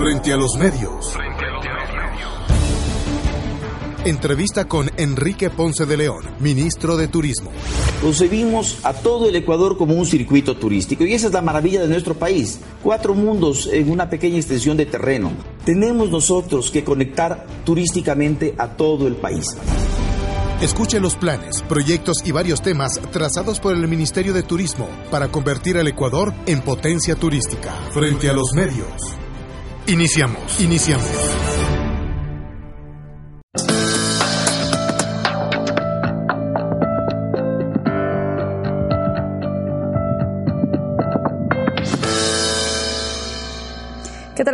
Frente a los medios. Entrevista con Enrique Ponce de León, ministro de Turismo. Concebimos a todo el Ecuador como un circuito turístico y esa es la maravilla de nuestro país. Cuatro mundos en una pequeña extensión de terreno. Tenemos nosotros que conectar turísticamente a todo el país. Escuche los planes, proyectos y varios temas trazados por el Ministerio de Turismo para convertir al Ecuador en potencia turística. Frente a los medios. Iniciamos, iniciamos.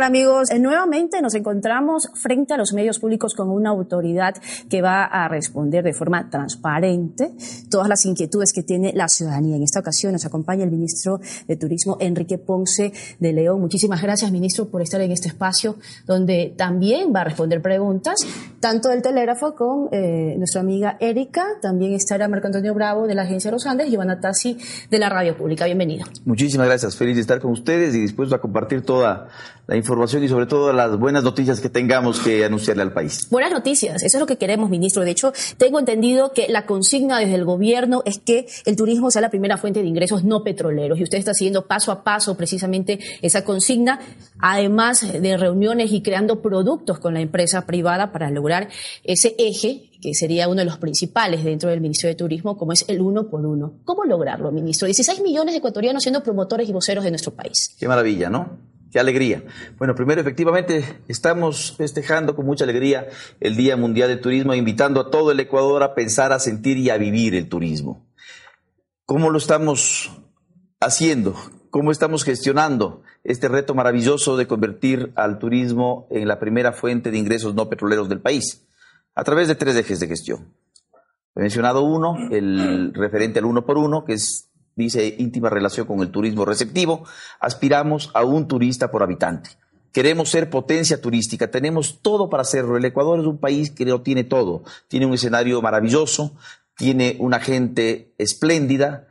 Amigos? Eh, nuevamente nos encontramos frente a los medios públicos con una autoridad que va a responder de forma transparente todas las inquietudes que tiene la ciudadanía. En esta ocasión nos acompaña el ministro de Turismo, Enrique Ponce de León. Muchísimas gracias, ministro, por estar en este espacio donde también va a responder preguntas, tanto del telégrafo con eh, nuestra amiga Erika, también estará Marco Antonio Bravo de la Agencia de los Andes y Ivana Tassi de la Radio Pública. Bienvenido. Muchísimas gracias, feliz de estar con ustedes y dispuesto a compartir toda la información y sobre todo las buenas noticias que tengamos que anunciarle al país. Buenas noticias, eso es lo que queremos, ministro. De hecho, tengo entendido que la consigna desde el gobierno es que el turismo sea la primera fuente de ingresos no petroleros y usted está siguiendo paso a paso precisamente esa consigna, además de reuniones y creando productos con la empresa privada para lograr ese eje que sería uno de los principales dentro del Ministerio de Turismo, como es el uno por uno. ¿Cómo lograrlo, ministro? 16 millones de ecuatorianos siendo promotores y voceros de nuestro país. Qué maravilla, ¿no? Qué alegría. Bueno, primero, efectivamente, estamos festejando con mucha alegría el Día Mundial del Turismo, invitando a todo el Ecuador a pensar, a sentir y a vivir el turismo. ¿Cómo lo estamos haciendo? ¿Cómo estamos gestionando este reto maravilloso de convertir al turismo en la primera fuente de ingresos no petroleros del país? A través de tres ejes de gestión. He mencionado uno, el referente al uno por uno, que es dice íntima relación con el turismo receptivo, aspiramos a un turista por habitante. Queremos ser potencia turística, tenemos todo para hacerlo. El Ecuador es un país que lo tiene todo. Tiene un escenario maravilloso, tiene una gente espléndida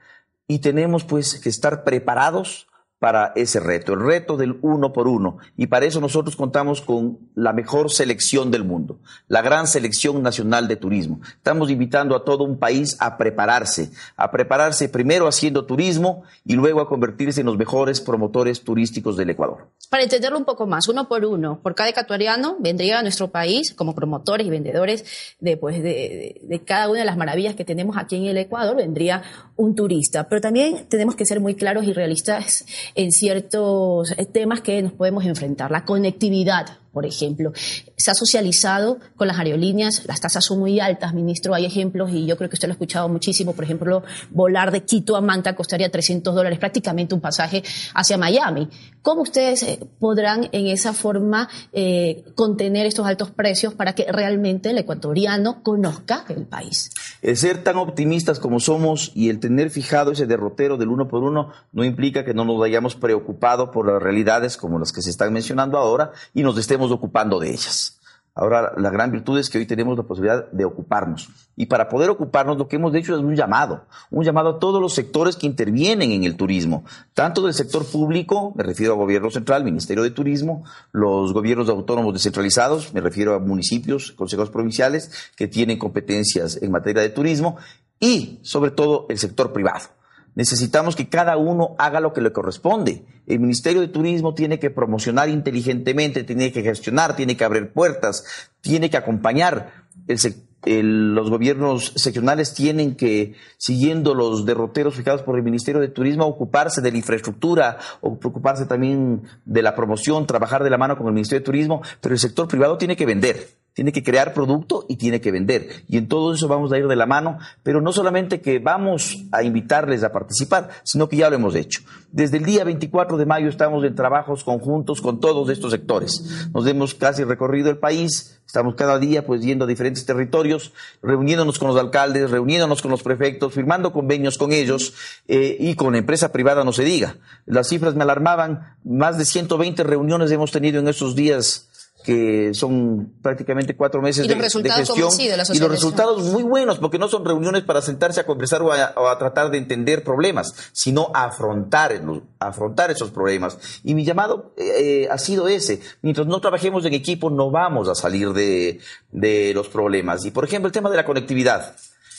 y tenemos pues que estar preparados para ese reto, el reto del uno por uno. Y para eso nosotros contamos con la mejor selección del mundo, la gran selección nacional de turismo. Estamos invitando a todo un país a prepararse, a prepararse primero haciendo turismo y luego a convertirse en los mejores promotores turísticos del Ecuador. Para entenderlo un poco más, uno por uno, por cada ecuatoriano vendría a nuestro país como promotores y vendedores de, pues, de, de cada una de las maravillas que tenemos aquí en el Ecuador, vendría un turista. Pero también tenemos que ser muy claros y realistas en ciertos eh, temas que nos podemos enfrentar. La conectividad, por ejemplo. Se ha socializado con las aerolíneas, las tasas son muy altas, ministro, hay ejemplos y yo creo que usted lo ha escuchado muchísimo. Por ejemplo, volar de Quito a Manta costaría 300 dólares, prácticamente un pasaje hacia Miami. ¿Cómo ustedes eh, podrán en esa forma eh, contener estos altos precios para que realmente el ecuatoriano conozca el país? El ser tan optimistas como somos y el tener fijado ese derrotero del uno por uno no implica que no nos hayamos preocupado por las realidades como las que se están mencionando ahora y nos estemos ocupando de ellas. Ahora, la gran virtud es que hoy tenemos la posibilidad de ocuparnos. Y para poder ocuparnos, lo que hemos hecho es un llamado, un llamado a todos los sectores que intervienen en el turismo, tanto del sector público, me refiero a gobierno central, Ministerio de Turismo, los gobiernos autónomos descentralizados, me refiero a municipios, consejos provinciales, que tienen competencias en materia de turismo, y sobre todo el sector privado. Necesitamos que cada uno haga lo que le corresponde. El Ministerio de Turismo tiene que promocionar inteligentemente, tiene que gestionar, tiene que abrir puertas, tiene que acompañar. los gobiernos seccionales tienen que, siguiendo los derroteros fijados por el Ministerio de Turismo, ocuparse de la infraestructura, o preocuparse también de la promoción, trabajar de la mano con el Ministerio de Turismo, pero el sector privado tiene que vender tiene que crear producto y tiene que vender. Y en todo eso vamos a ir de la mano, pero no solamente que vamos a invitarles a participar, sino que ya lo hemos hecho. Desde el día 24 de mayo estamos en trabajos conjuntos con todos estos sectores. Nos hemos casi recorrido el país, estamos cada día pues yendo a diferentes territorios, reuniéndonos con los alcaldes, reuniéndonos con los prefectos, firmando convenios con ellos eh, y con empresa privada no se diga. Las cifras me alarmaban, más de 120 reuniones hemos tenido en estos días que son prácticamente cuatro meses de, gestión y los resultados muy buenos, porque no son reuniones para sentarse a conversar o a, tratar de entender problemas, sino a afrontar, afrontar esos problemas. Y mi llamado eh, ha sido ese. Mientras no trabajemos en equipo, no vamos a salir de, de los problemas. Y por ejemplo, el tema de la conectividad.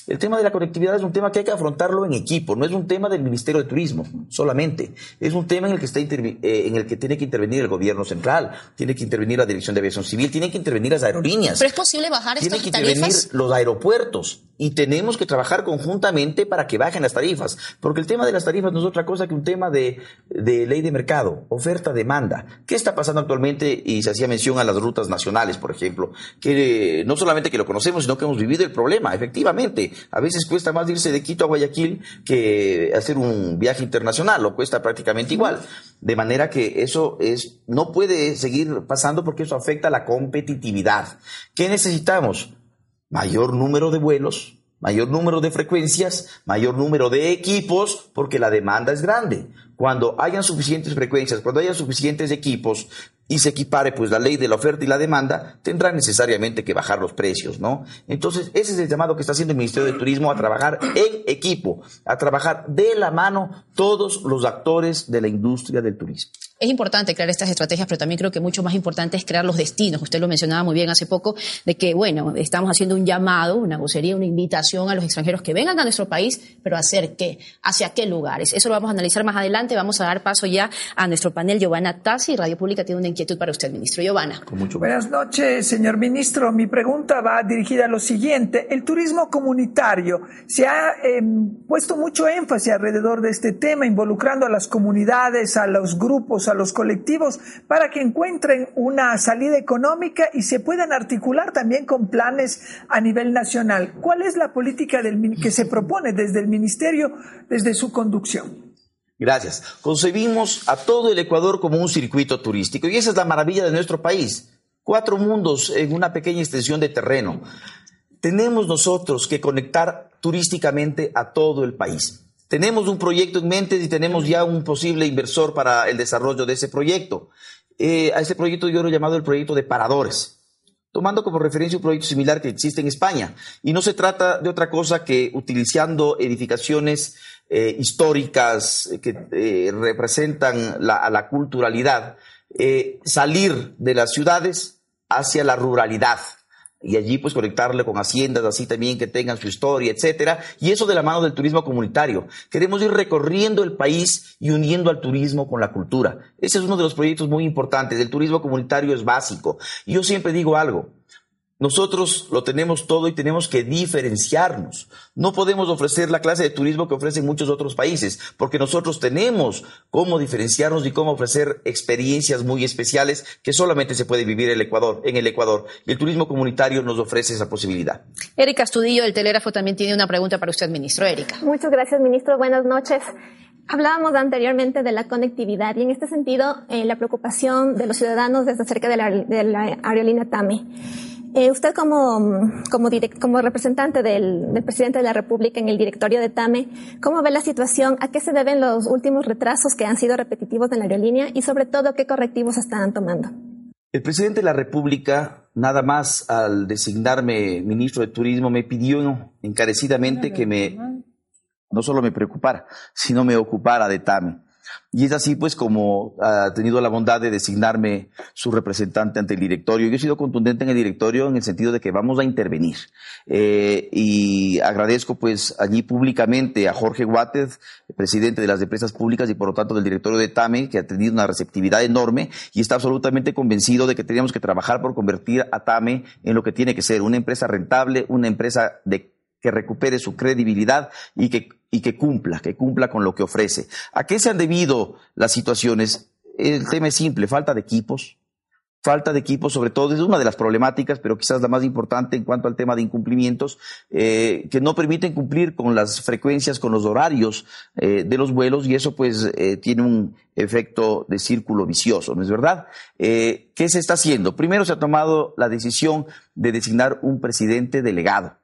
El tema de la conectividad es un tema que hay que afrontarlo en equipo, no es un tema del Ministerio de Turismo solamente, es un tema en el que, está eh, en el que tiene que intervenir el gobierno central, tiene que intervenir la Dirección de Aviación Civil, tienen que intervenir las aerolíneas. Pero es posible bajar estas tarifas. Tienen que intervenir los aeropuertos y tenemos que trabajar conjuntamente para que bajen las tarifas, porque el tema de las tarifas no es otra cosa que un tema de, ley de mercado, oferta-demanda. ¿Qué está pasando actualmente? Y se hacía mención a las rutas nacionales, por ejemplo, que no solamente que lo conocemos, sino que hemos vivido el problema, efectivamente. A veces cuesta más irse de Quito a Guayaquil que hacer un viaje internacional, lo cuesta prácticamente igual. De manera que eso es, no puede seguir pasando porque eso afecta a la competitividad. ¿Qué necesitamos? Mayor número de vuelos, mayor número de frecuencias, mayor número de equipos, porque la demanda es grande. Cuando hayan suficientes frecuencias, cuando haya suficientes equipos, y se equipare pues la ley de la oferta y la demanda, tendrá necesariamente que bajar los precios, ¿no? Entonces, ese es el llamado que está haciendo el Ministerio de Turismo a trabajar en equipo, a trabajar de la mano todos los actores de la industria del turismo. Es importante crear estas estrategias, pero también creo que mucho más importante es crear los destinos. Usted lo mencionaba muy bien hace poco, de que, bueno, estamos haciendo un llamado, una vocería, una invitación a los extranjeros que vengan a nuestro país, pero hacer qué, hacia qué lugares. Eso lo vamos a analizar más adelante. Vamos a dar paso ya a nuestro panel. Giovanna Tassi, Radio Pública tiene una inquietud para usted, ministro. Giovanna. Buenas noches, señor ministro. Mi pregunta va dirigida a lo siguiente. El turismo comunitario se ha em, puesto mucho énfasis alrededor de este tema, involucrando a las comunidades, a los grupos, a los colectivos para que encuentren una salida económica y se puedan articular también con planes a nivel nacional. ¿Cuál es la política que se propone desde el Ministerio, desde su conducción? Gracias. Concebimos a todo el Ecuador como un circuito turístico y esa es la maravilla de nuestro país. Cuatro mundos en una pequeña extensión de terreno. Tenemos nosotros que conectar turísticamente a todo el país. Tenemos un proyecto en mente y tenemos ya un posible inversor para el desarrollo de ese proyecto. Eh, a ese proyecto yo lo he llamado el proyecto de paradores, tomando como referencia un proyecto similar que existe en España. Y no se trata de otra cosa que utilizando edificaciones eh, históricas que eh, representan la, a la culturalidad, salir de las ciudades hacia la ruralidad y allí pues conectarle con haciendas así también que tengan su historia, etcétera, y eso de la mano del turismo comunitario. Queremos ir recorriendo el país y uniendo al turismo con la cultura. Ese es uno de los proyectos muy importantes. El turismo comunitario es básico. Y yo siempre digo algo, nosotros lo tenemos todo y tenemos que diferenciarnos. No podemos ofrecer la clase de turismo que ofrecen muchos otros países, porque nosotros tenemos cómo diferenciarnos y cómo ofrecer experiencias muy especiales que solamente se puede vivir en el Ecuador. En el Ecuador. Y el turismo comunitario nos ofrece esa posibilidad. Erika Astudillo del Telégrafo también tiene una pregunta para usted, ministro. Erika. Muchas gracias, ministro. Buenas noches. Hablábamos anteriormente de la conectividad y en este sentido eh, la preocupación de los ciudadanos desde cerca de la, de la aerolínea TAME. Eh, usted como, como, como representante del, del, presidente de la República en el directorio de TAME, ¿cómo ve la situación? ¿A qué se deben los últimos retrasos que han sido repetitivos en la aerolínea? Y sobre todo, ¿qué correctivos están tomando? El presidente de la República, nada más al designarme ministro de Turismo, me pidió encarecidamente que me, no solo me preocupara, sino me ocupara de TAME. Y es así, pues, como ha tenido la bondad de designarme su representante ante el directorio. Yo he sido contundente en el directorio en el sentido de que vamos a intervenir. Eh, y agradezco, pues, allí públicamente a Jorge Guátez, presidente de las empresas públicas y, por lo tanto, del directorio de TAME, que ha tenido una receptividad enorme y está absolutamente convencido de que teníamos que trabajar por convertir a TAME en lo que tiene que ser, una empresa rentable, una empresa de que recupere su credibilidad y que, y que cumpla, que cumpla con lo que ofrece. ¿A qué se han debido las situaciones? El tema es simple, falta de equipos, falta de equipos, sobre todo, es una de las problemáticas, pero quizás la más importante en cuanto al tema de incumplimientos, eh, que no permiten cumplir con las frecuencias, con los horarios eh, de los vuelos, y eso pues eh, tiene un efecto de círculo vicioso, ¿no es verdad? ¿Qué se está haciendo? Primero se ha tomado la decisión de designar un presidente delegado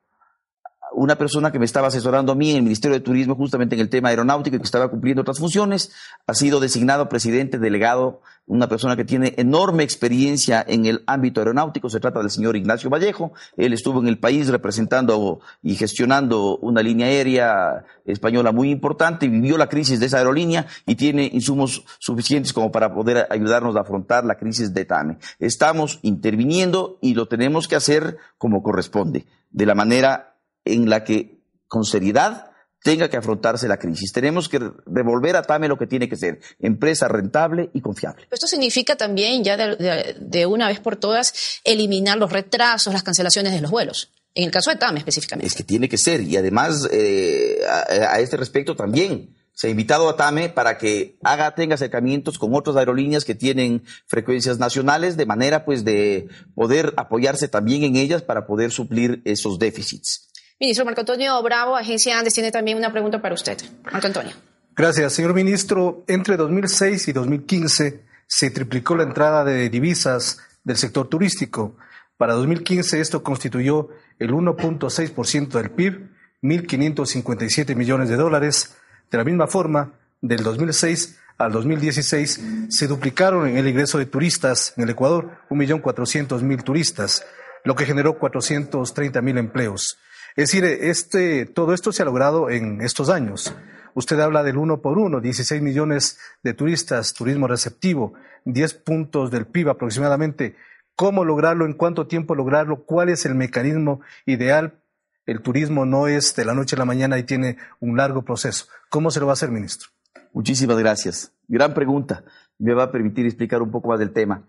una persona que me estaba asesorando a mí en el Ministerio de Turismo justamente en el tema aeronáutico y que estaba cumpliendo otras funciones, ha sido designado presidente delegado, una persona que tiene enorme experiencia en el ámbito aeronáutico, se trata del señor Ignacio Vallejo, él estuvo en el país representando y gestionando una línea aérea española muy importante, vivió la crisis de esa aerolínea y tiene insumos suficientes como para poder ayudarnos a afrontar la crisis de TAME. Estamos interviniendo y lo tenemos que hacer como corresponde, de la manera en la que con seriedad tenga que afrontarse la crisis. Tenemos que devolver a TAME lo que tiene que ser, empresa rentable y confiable. Esto significa también ya de, una vez por todas eliminar los retrasos, las cancelaciones de los vuelos. En el caso de TAME específicamente. Es que tiene que ser. Y además, eh, a, este respecto también, se ha invitado a TAME para que haga, tenga acercamientos con otras aerolíneas que tienen frecuencias nacionales, de manera pues de poder apoyarse también en ellas para poder suplir esos déficits. Ministro Marco Antonio Bravo, Agencia Andes, tiene también una pregunta para usted. Marco Antonio. Gracias, señor ministro. Entre 2006 y 2015 se triplicó la entrada de divisas del sector turístico. Para 2015 esto constituyó el 1.6% del PIB, 1.557 millones de dólares. De la misma forma, del 2006 al 2016 se duplicaron en el ingreso de turistas en el Ecuador, 1.400.000 turistas, lo que generó 430.000 empleos. Es decir, este, todo esto se ha logrado en estos años. Usted habla del uno por uno, 16 millones de turistas, turismo receptivo, 10 puntos del PIB aproximadamente. ¿Cómo lograrlo? ¿En cuánto tiempo lograrlo? ¿Cuál es el mecanismo ideal? El turismo no es de la noche a la mañana y tiene un largo proceso. ¿Cómo se lo va a hacer, ministro? Muchísimas gracias. Gran pregunta. Me va a permitir explicar un poco más del tema.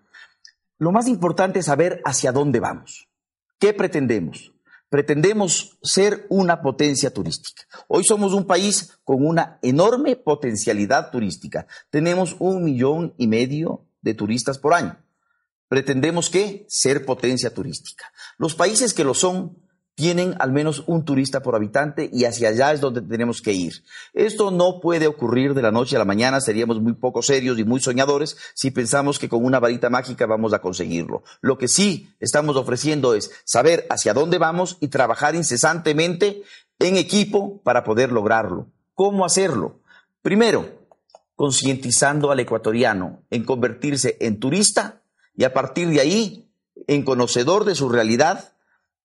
Lo más importante es saber hacia dónde vamos. ¿Qué pretendemos? Pretendemos ser una potencia turística. Hoy somos un país con una enorme potencialidad turística. Tenemos un millón y medio de turistas por año. Pretendemos que ser potencia turística. Los países que lo son tienen al menos un turista por habitante y hacia allá es donde tenemos que ir. Esto no puede ocurrir de la noche a la mañana, seríamos muy poco serios y muy soñadores si pensamos que con una varita mágica vamos a conseguirlo. Lo que sí estamos ofreciendo es saber hacia dónde vamos y trabajar incesantemente en equipo para poder lograrlo. ¿Cómo hacerlo? Primero, concientizando al ecuatoriano en convertirse en turista y a partir de ahí en conocedor de su realidad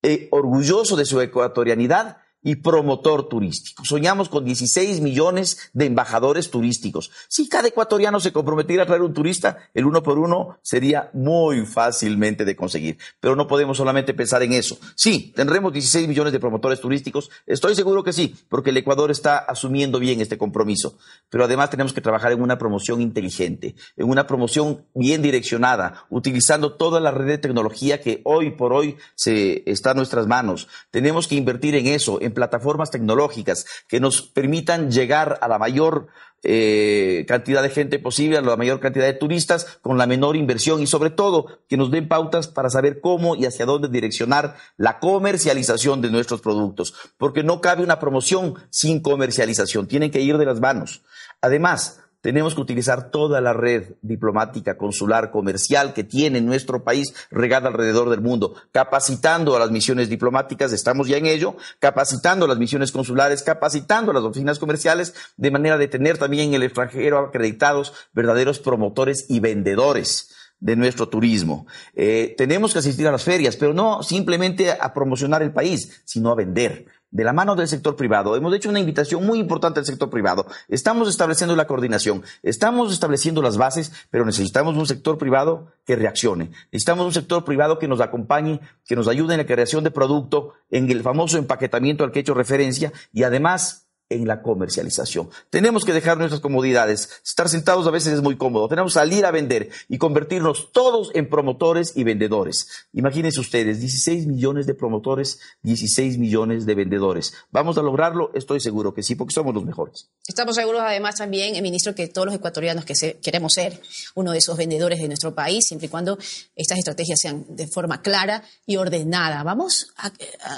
eh, orgulloso de su ecuatorianidad y promotor turístico. Soñamos con 16 millones de embajadores turísticos. Si cada ecuatoriano se comprometiera a traer un turista, el uno por uno sería muy fácilmente de conseguir. Pero no podemos solamente pensar en eso. Sí, tendremos 16 millones de promotores turísticos. Estoy seguro que sí, porque el Ecuador está asumiendo bien este compromiso. Pero además tenemos que trabajar en una promoción inteligente, en una promoción bien direccionada, utilizando toda la red de tecnología que hoy por hoy se está en nuestras manos. Tenemos que invertir en eso, plataformas tecnológicas que nos permitan llegar a la mayor eh, cantidad de gente posible, a la mayor cantidad de turistas con la menor inversión y sobre todo que nos den pautas para saber cómo y hacia dónde direccionar la comercialización de nuestros productos, porque no cabe una promoción sin comercialización, tienen que ir de las manos. Además, tenemos que utilizar toda la red diplomática, consular, comercial que tiene nuestro país regada alrededor del mundo, capacitando a las misiones diplomáticas, estamos ya en ello, capacitando a las misiones consulares, capacitando a las oficinas comerciales, de manera de tener también en el extranjero acreditados verdaderos promotores y vendedores de nuestro turismo. Eh, tenemos que asistir a las ferias, pero no simplemente a promocionar el país, sino a vender de la mano del sector privado. Hemos hecho una invitación muy importante al sector privado. Estamos estableciendo la coordinación, estamos estableciendo las bases, pero necesitamos un sector privado que reaccione. Necesitamos un sector privado que nos acompañe, que nos ayude en la creación de producto, en el famoso empaquetamiento al que he hecho referencia y además en la comercialización. Tenemos que dejar nuestras comodidades. Estar sentados a veces es muy cómodo. Tenemos que salir a vender y convertirnos todos en promotores y vendedores. Imagínense ustedes, 16 millones de promotores, 16 millones de vendedores. ¿Vamos a lograrlo? Estoy seguro que sí, porque somos los mejores. Estamos seguros además también, eh, ministro, que todos los ecuatorianos que queremos ser uno de esos vendedores de nuestro país, siempre y cuando estas estrategias sean de forma clara y ordenada. Vamos a,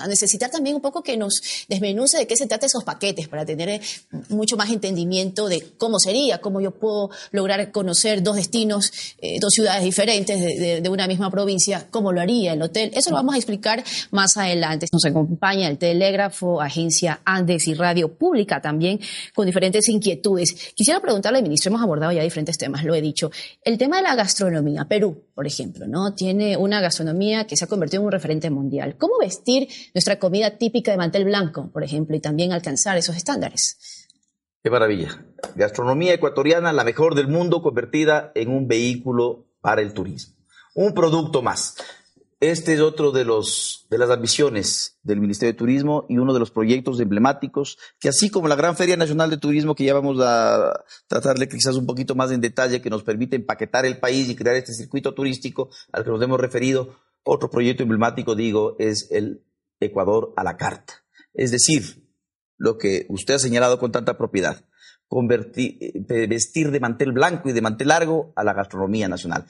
necesitar también un poco que nos desmenuce de qué se trata esos paquetes para para tener eh, mucho más entendimiento de cómo sería, cómo yo puedo lograr conocer dos destinos, eh, dos ciudades diferentes de, de, una misma provincia, cómo lo haría el hotel. Eso lo vamos a explicar más adelante. Nos acompaña el Telégrafo, Agencia Andes y Radio Pública también, con diferentes inquietudes. Quisiera preguntarle, ministro, hemos abordado ya diferentes temas, lo he dicho. El tema de la gastronomía. Perú, por ejemplo, ¿no? Tiene una gastronomía que se ha convertido en un referente mundial. ¿Cómo vestir nuestra comida típica de mantel blanco, por ejemplo, y también alcanzar esos estándares? Qué maravilla. Gastronomía ecuatoriana, la mejor del mundo, convertida en un vehículo para el turismo. Un producto más. Este es otro de, los, de las ambiciones del Ministerio de Turismo y uno de los proyectos emblemáticos que así como la Gran Feria Nacional de Turismo que ya vamos a tratarle quizás un poquito más en detalle que nos permite empaquetar el país y crear este circuito turístico al que nos hemos referido, otro proyecto emblemático, digo, es el Ecuador a la carta. Es decir, lo que usted ha señalado con tanta propiedad, eh, vestir de mantel blanco y de mantel largo a la gastronomía nacional.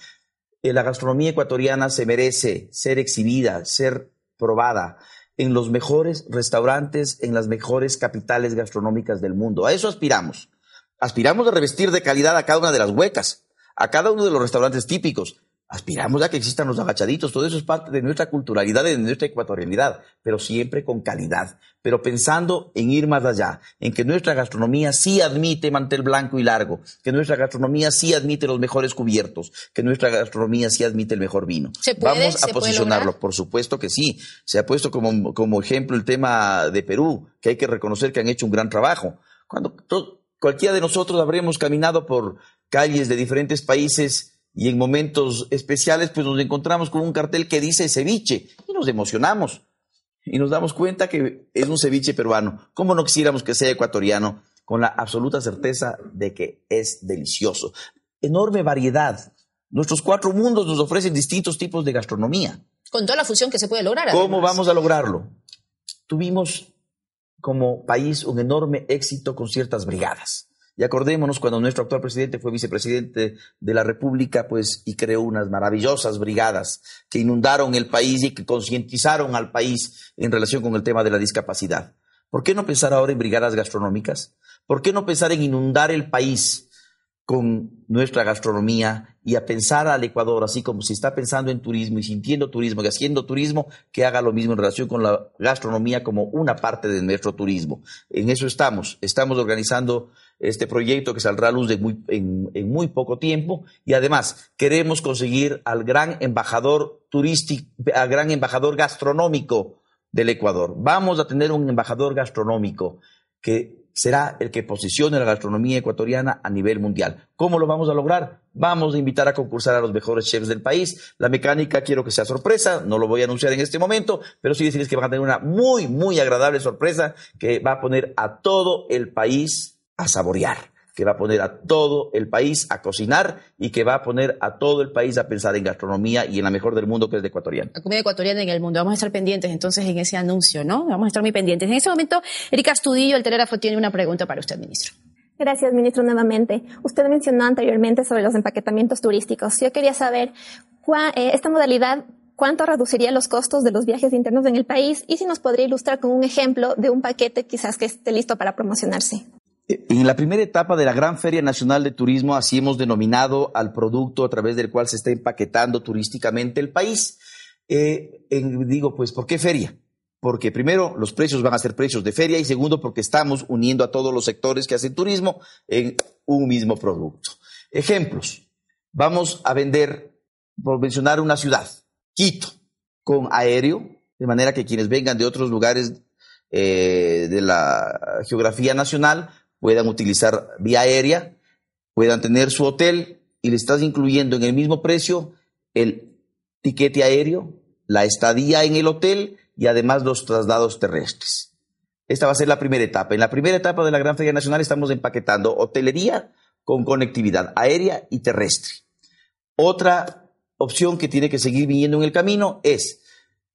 Eh, la gastronomía ecuatoriana se merece ser exhibida, ser probada en los mejores restaurantes, en las mejores capitales gastronómicas del mundo. A eso aspiramos. Aspiramos a revestir de calidad a cada una de las huecas, a cada uno de los restaurantes típicos, aspiramos a que existan los agachaditos, todo eso es parte de nuestra culturalidad de nuestra ecuatorianidad, pero siempre con calidad, pero pensando en ir más allá, en que nuestra gastronomía sí admite mantel blanco y largo, que nuestra gastronomía sí admite los mejores cubiertos, que nuestra gastronomía sí admite el mejor vino. Vamos a posicionarlo, por supuesto que sí. Se ha puesto como, como ejemplo el tema de Perú, que hay que reconocer que han hecho un gran trabajo. Cuando cualquiera de nosotros habremos caminado por calles de diferentes países, y en momentos especiales pues nos encontramos con un cartel que dice ceviche y nos emocionamos y nos damos cuenta que es un ceviche peruano. ¿Cómo no quisiéramos que sea ecuatoriano? Con la absoluta certeza de que es delicioso. Enorme variedad. Nuestros cuatro mundos nos ofrecen distintos tipos de gastronomía. Con toda la fusión que se puede lograr. ¿Cómo vamos a lograrlo? Tuvimos como país un enorme éxito con ciertas brigadas. Y acordémonos cuando nuestro actual presidente fue vicepresidente de la República, pues, y creó unas maravillosas brigadas que inundaron el país y que concientizaron al país en relación con el tema de la discapacidad. ¿Por qué no pensar ahora en brigadas gastronómicas? ¿Por qué no pensar en inundar el país con nuestra gastronomía y a pensar al Ecuador, así como si está pensando en turismo y sintiendo turismo y haciendo turismo, que haga lo mismo en relación con la gastronomía como una parte de nuestro turismo. En eso estamos. Estamos organizando este proyecto que saldrá a luz en, muy poco tiempo y además queremos conseguir al gran embajador al gran embajador gastronómico del Ecuador. Vamos a tener un embajador gastronómico que será el que posicione la gastronomía ecuatoriana a nivel mundial. ¿Cómo lo vamos a lograr? Vamos a invitar a concursar a los mejores chefs del país. La mecánica quiero que sea sorpresa, no lo voy a anunciar en este momento, pero sí decirles que van a tener una muy, muy agradable sorpresa que va a poner a todo el país a saborear que va a poner a todo el país a cocinar y que va a poner a todo el país a pensar en gastronomía y en la mejor del mundo que es de ecuatoriana. La comida ecuatoriana en el mundo. Vamos a estar pendientes entonces en ese anuncio, ¿no? Vamos a estar muy pendientes. En este momento, Erika Astudillo, el Telégrafo, tiene una pregunta para usted, ministro. Gracias, ministro, nuevamente. Usted mencionó anteriormente sobre los empaquetamientos turísticos. Yo quería saber, eh, esta modalidad cuánto reduciría los costos de los viajes internos en el país y si nos podría ilustrar con un ejemplo de un paquete quizás que esté listo para promocionarse. En la primera etapa de la Gran Feria Nacional de Turismo, así hemos denominado al producto a través del cual se está empaquetando turísticamente el país. Eh, digo, pues, ¿por qué feria? Porque primero, los precios van a ser precios de feria y segundo, porque estamos uniendo a todos los sectores que hacen turismo en un mismo producto. Ejemplos. Vamos a vender, por mencionar una ciudad, Quito, con aéreo, de manera que quienes vengan de otros lugares eh, de la geografía nacional puedan utilizar vía aérea, puedan tener su hotel y le estás incluyendo en el mismo precio el tiquete aéreo, la estadía en el hotel y además los traslados terrestres. Esta va a ser la primera etapa. En la primera etapa de la Gran Feria Nacional estamos empaquetando hotelería con conectividad aérea y terrestre. Otra opción que tiene que seguir viniendo en el camino es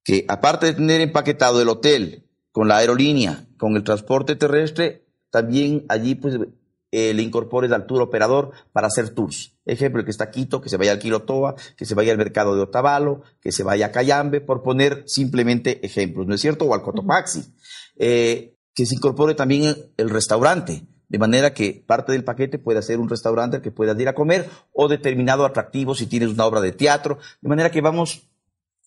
que aparte de tener empaquetado el hotel con la aerolínea, con el transporte terrestre, también allí pues eh, le incorpores al tour operador para hacer tours. Ejemplo, el que está Quito, que se vaya al Quilotoa, que se vaya al mercado de Otavalo, que se vaya a Cayambe, por poner simplemente ejemplos, ¿no es cierto? O al Cotopaxi. Eh, que se incorpore también el restaurante, de manera que parte del paquete pueda ser un restaurante al que puedas ir a comer o determinado atractivo si tienes una obra de teatro, de manera que vamos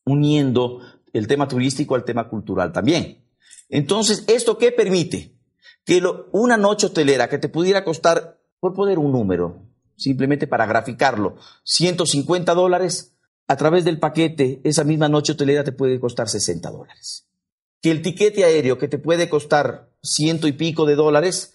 uniendo el tema turístico al tema cultural también. Entonces, ¿esto qué permite? Que una noche hotelera que te pudiera costar, por poner un número, simplemente para graficarlo, 150 dólares, a través del paquete, esa misma noche hotelera te puede costar 60 dólares. Que el tiquete aéreo que te puede costar ciento y pico de dólares,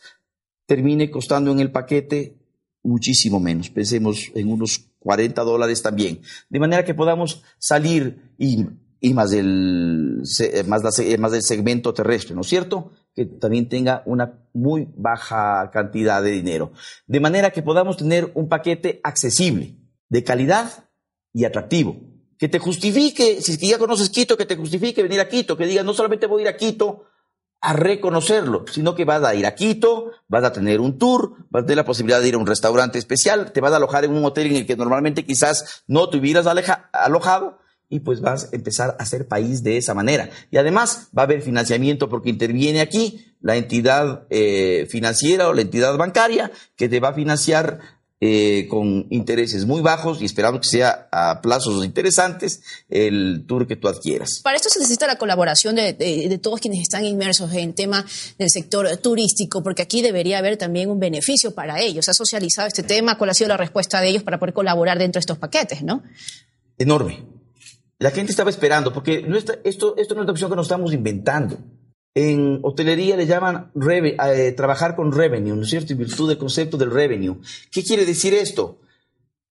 termine costando en el paquete muchísimo menos. Pensemos en unos 40 dólares también. De manera que podamos salir y, más, del, más, más del segmento terrestre, ¿no es cierto? Que también tenga una muy baja cantidad de dinero. De manera que podamos tener un paquete accesible, de calidad y atractivo. Que te justifique, si es que ya conoces Quito, que te justifique venir a Quito, que digas, no solamente voy a ir a Quito a reconocerlo, sino que vas a ir a Quito, vas a tener un tour, vas a tener la posibilidad de ir a un restaurante especial, te vas a alojar en un hotel en el que normalmente quizás no te hubieras alojado y pues vas a empezar a ser país de esa manera. Y además va a haber financiamiento porque interviene aquí la entidad eh, financiera o la entidad bancaria que te va a financiar eh, con intereses muy bajos y esperamos que sea a plazos interesantes el tour que tú adquieras. Para esto se necesita la colaboración de, todos quienes están inmersos en el tema del sector turístico, porque aquí debería haber también un beneficio para ellos. ¿Ha socializado este tema? ¿Cuál ha sido la respuesta de ellos para poder colaborar dentro de estos paquetes? ¿no? Enorme. La gente estaba esperando, porque esto, esto no es una opción que nos estamos inventando. En hotelería le llaman eh, trabajar con revenue, ¿no es cierto? En virtud del concepto del revenue. ¿Qué quiere decir esto?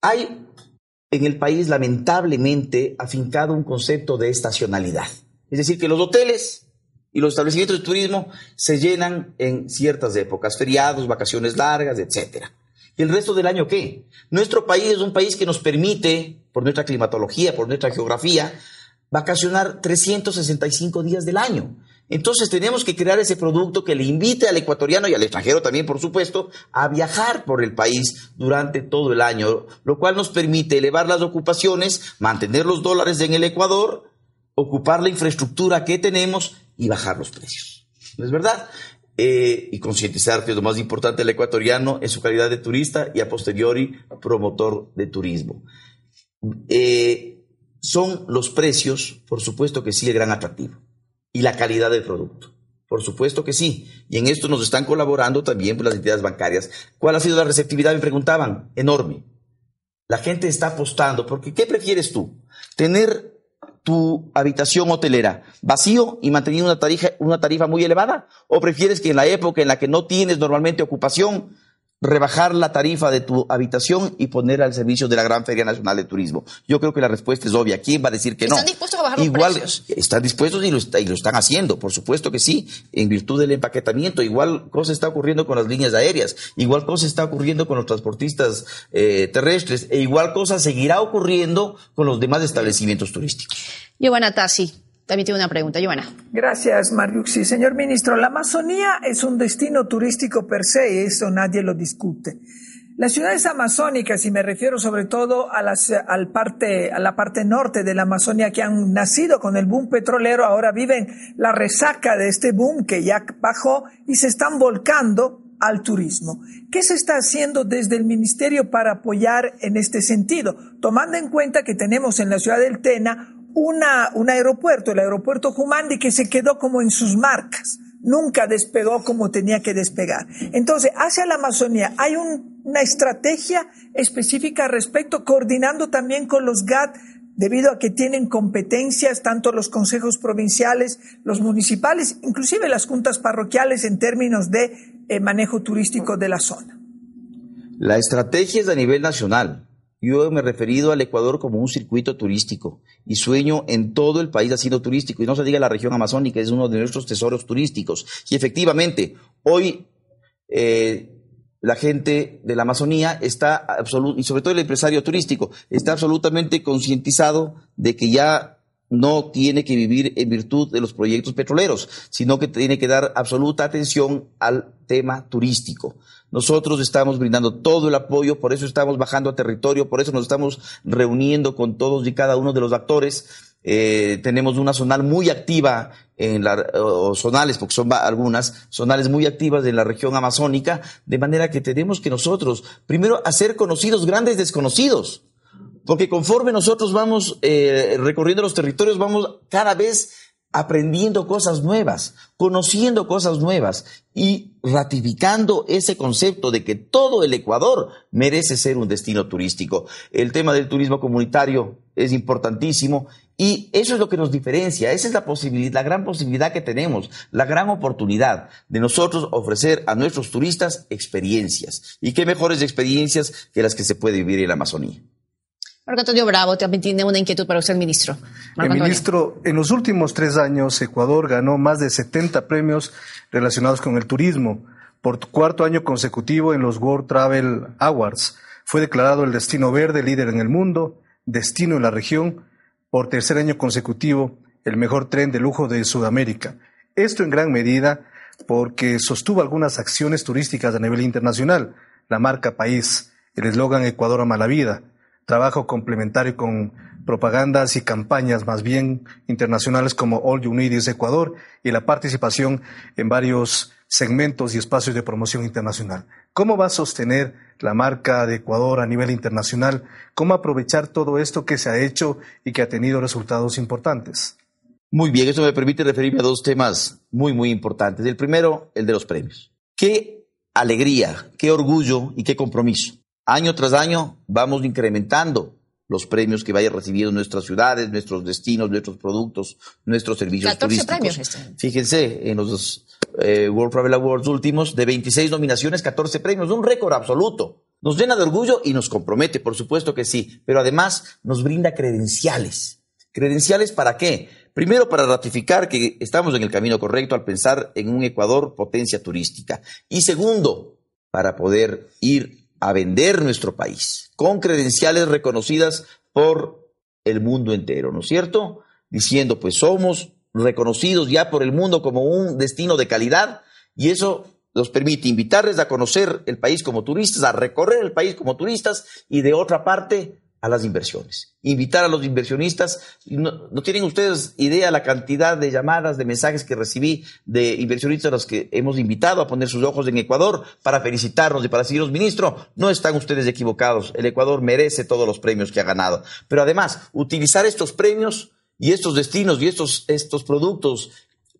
Hay en el país lamentablemente afincado un concepto de estacionalidad. Es decir, que los hoteles y los establecimientos de turismo se llenan en ciertas épocas, feriados, vacaciones largas, etc. ¿Y el resto del año qué? Nuestro país es un país que nos permite, por nuestra climatología, por nuestra geografía, vacacionar 365 días del año. Entonces tenemos que crear ese producto que le invite al ecuatoriano y al extranjero también, por supuesto, a viajar por el país durante todo el año, lo cual nos permite elevar las ocupaciones, mantener los dólares en el Ecuador, ocupar la infraestructura que tenemos y bajar los precios. ¿No es verdad? Eh, y concientizar que es lo más importante el ecuatoriano en su calidad de turista y a posteriori promotor de turismo. Eh, son los precios, por supuesto que sí, el gran atractivo y la calidad del producto. Por supuesto que sí. Y en esto nos están colaborando también las entidades bancarias. ¿Cuál ha sido la receptividad? Me preguntaban. Enorme. La gente está apostando porque ¿qué prefieres tú? ¿Tener tu habitación hotelera vacío y manteniendo una tarifa, una tarifa muy elevada? ¿O prefieres que en la época en la que no tienes normalmente ocupación rebajar la tarifa de tu habitación y poner al servicio de la Gran Feria Nacional de Turismo? Yo creo que la respuesta es obvia. ¿Quién va a decir que no? ¿Están dispuestos a bajar los Igual, precios? Están dispuestos y lo, y lo, están haciendo, por supuesto que sí, en virtud del empaquetamiento. Igual cosa está ocurriendo con las líneas aéreas, igual cosa está ocurriendo con los transportistas eh, terrestres, e igual cosa seguirá ocurriendo con los demás establecimientos turísticos. Giovanna Tassi, también tengo una pregunta, Giovanna. Gracias, Mariuxi. Señor ministro, la Amazonía es un destino turístico per se, eso nadie lo discute. Las ciudades amazónicas, y me refiero sobre todo a, las, al parte, a la parte norte de la Amazonia que han nacido con el boom petrolero, ahora viven la resaca de este boom que ya bajó y se están volcando al turismo. ¿Qué se está haciendo desde el ministerio para apoyar en este sentido? Tomando en cuenta que tenemos en la ciudad del Tena una, un aeropuerto, el aeropuerto Jumandi, que se quedó como en sus marcas. Nunca despegó como tenía que despegar. Entonces, hacia la Amazonía hay una estrategia específica al respecto, coordinando también con los GAT, debido a que tienen competencias tanto los consejos provinciales, los municipales, inclusive las juntas parroquiales en términos de eh, manejo turístico de la zona. La estrategia es a nivel nacional. Yo me he referido al Ecuador como un circuito turístico y sueño en todo el país sido turístico y no se diga la región amazónica, es uno de nuestros tesoros turísticos. Y efectivamente, hoy eh, la gente de la Amazonía está y sobre todo el empresario turístico, está absolutamente concientizado de que ya no tiene que vivir en virtud de los proyectos petroleros, sino que tiene que dar absoluta atención al tema turístico. Nosotros estamos brindando todo el apoyo, por eso estamos bajando a territorio, por eso nos estamos reuniendo con todos y cada uno de los actores Eh, tenemos una zonal muy activa en la, o zonales, porque son algunas, zonales muy activas en la región amazónica, de manera que tenemos que nosotros, primero, hacer conocidos grandes desconocidos. Porque conforme nosotros vamos eh, recorriendo los territorios, vamos cada vez aprendiendo cosas nuevas, conociendo cosas nuevas y ratificando ese concepto de que todo el Ecuador merece ser un destino turístico. El tema del turismo comunitario es importantísimo y eso es lo que nos diferencia, esa es la posibilidad, la gran posibilidad que tenemos, la gran oportunidad de nosotros ofrecer a nuestros turistas experiencias. Y qué mejores experiencias que las que se puede vivir en la Amazonía. Marco Antonio Bravo también tiene una inquietud para usted, ministro. el ministro, en los últimos tres años, Ecuador ganó más de 70 premios relacionados con el turismo. Por cuarto año consecutivo en los World Travel Awards, fue declarado el destino verde líder en el mundo, destino en la región. Por tercer año consecutivo, el mejor tren de lujo de Sudamérica. Esto en gran medida porque sostuvo algunas acciones turísticas a nivel internacional, la marca país, el eslogan Ecuador ama la vida, trabajo complementario con propagandas y campañas más bien internacionales como All You Need is Ecuador y la participación en varios segmentos y espacios de promoción internacional. ¿Cómo va a sostener la marca de Ecuador a nivel internacional? ¿Cómo aprovechar todo esto que se ha hecho y que ha tenido resultados importantes? Muy bien, eso me permite referirme a dos temas muy, muy importantes. El primero, el de los premios. Qué alegría, qué orgullo y qué compromiso año tras año vamos incrementando los premios que vayan recibiendo nuestras ciudades, nuestros destinos, nuestros productos, nuestros servicios 14 turísticos. Premios este. Fíjense, en los eh, World Travel Awards últimos, de 26 nominaciones, 14 premios, un récord absoluto. Nos llena de orgullo y nos compromete, por supuesto que sí, pero además nos brinda credenciales. ¿Credenciales para qué? Primero, para ratificar que estamos en el camino correcto al pensar en un Ecuador potencia turística. Y segundo, para poder ir a vender nuestro país con credenciales reconocidas por el mundo entero, ¿no es cierto? Diciendo, pues somos reconocidos ya por el mundo como un destino de calidad y eso nos permite invitarles a conocer el país como turistas, a recorrer el país como turistas y de otra parte a las inversiones. Invitar a los inversionistas. No, tienen ustedes idea la cantidad de llamadas, de mensajes que recibí de inversionistas a los que hemos invitado a poner sus ojos en Ecuador para felicitarnos y para decirnos, ministro, no están ustedes equivocados. El Ecuador merece todos los premios que ha ganado. Pero además, utilizar estos premios y estos destinos y estos, estos productos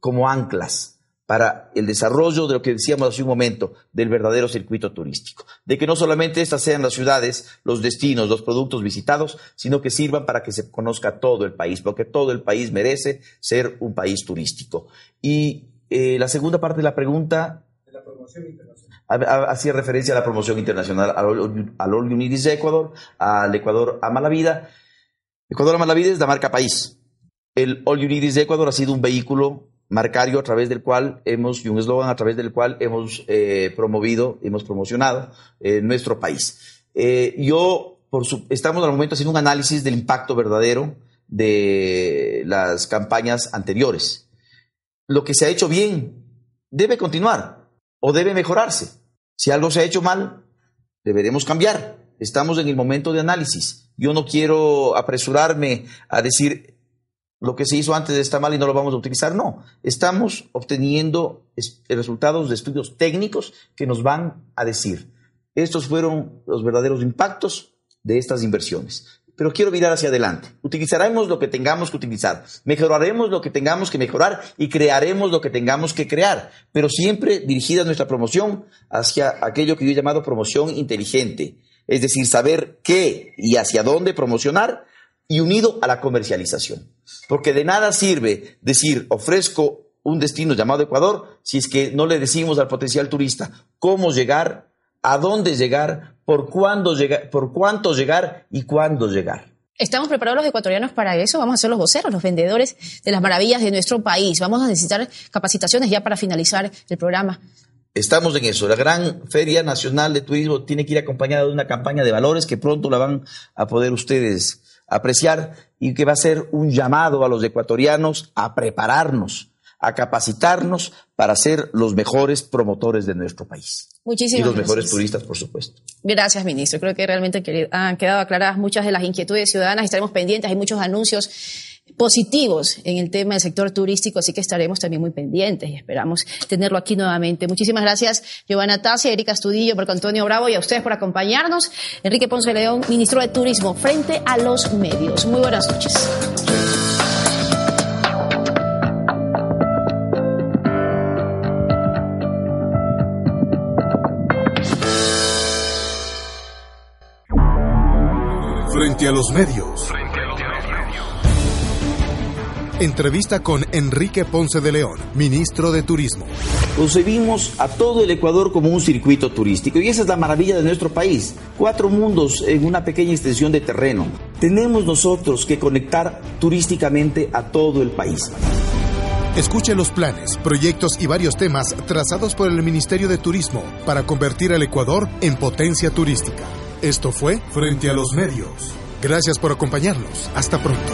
como anclas para el desarrollo de lo que decíamos hace un momento, del verdadero circuito turístico. De que no solamente estas sean las ciudades, los destinos, los productos visitados, sino que sirvan para que se conozca todo el país, porque todo el país merece ser un país turístico. Y eh, la segunda parte de la pregunta... De la promoción internacional. Hacía referencia a la promoción internacional, al, All Unities de Ecuador, al Ecuador Ama la Vida. Ecuador Ama la Vida es la marca país. El All Unities de Ecuador ha sido un vehículo marcario a través del cual hemos, y un eslogan a través del cual hemos eh, promovido, hemos promocionado eh, nuestro país. Eh, yo, por su, estamos al momento haciendo un análisis del impacto verdadero de las campañas anteriores. Lo que se ha hecho bien debe continuar o debe mejorarse. Si algo se ha hecho mal, deberemos cambiar. Estamos en el momento de análisis. Yo no quiero apresurarme a decir lo que se hizo antes está mal y no lo vamos a utilizar. No, estamos obteniendo resultados de estudios técnicos que nos van a decir, estos fueron los verdaderos impactos de estas inversiones. Pero quiero mirar hacia adelante. Utilizaremos lo que tengamos que utilizar, mejoraremos lo que tengamos que mejorar y crearemos lo que tengamos que crear, pero siempre dirigida nuestra promoción hacia aquello que yo he llamado promoción inteligente, es decir, saber qué y hacia dónde promocionar y unido a la comercialización. Porque de nada sirve decir, ofrezco un destino llamado Ecuador si es que no le decimos al potencial turista cómo llegar, a dónde llegar, por cuándo llegar, por cuánto llegar y cuándo llegar. ¿Estamos preparados los ecuatorianos para eso? Vamos a ser los voceros, los vendedores de las maravillas de nuestro país. Vamos a necesitar capacitaciones ya para finalizar el programa. Estamos en eso. La gran Feria Nacional de Turismo tiene que ir acompañada de una campaña de valores que pronto la van a poder ustedes apreciar y que va a ser un llamado a los ecuatorianos a prepararnos, a capacitarnos para ser los mejores promotores de nuestro país. Muchísimas Y los mejores turistas, por supuesto. Gracias, ministro. Creo que realmente han quedado aclaradas muchas de las inquietudes ciudadanas. Estaremos pendientes. Hay muchos anuncios positivos en el tema del sector turístico, así que estaremos también muy pendientes y esperamos tenerlo aquí nuevamente. Muchísimas gracias, Giovanna Tassi, Erika Estudillo, Marco Antonio Bravo y a ustedes por acompañarnos. Enrique Ponce León, ministro de Turismo, frente a los medios. Muy buenas noches. Frente a los medios. Entrevista con Enrique Ponce de León, ministro de Turismo. Concebimos a todo el Ecuador como un circuito turístico y esa es la maravilla de nuestro país. Cuatro mundos en una pequeña extensión de terreno. Tenemos nosotros que conectar turísticamente a todo el país. Escuche los planes, proyectos y varios temas trazados por el Ministerio de Turismo para convertir al Ecuador en potencia turística. Esto fue Frente a los Medios. Gracias por acompañarnos. Hasta pronto.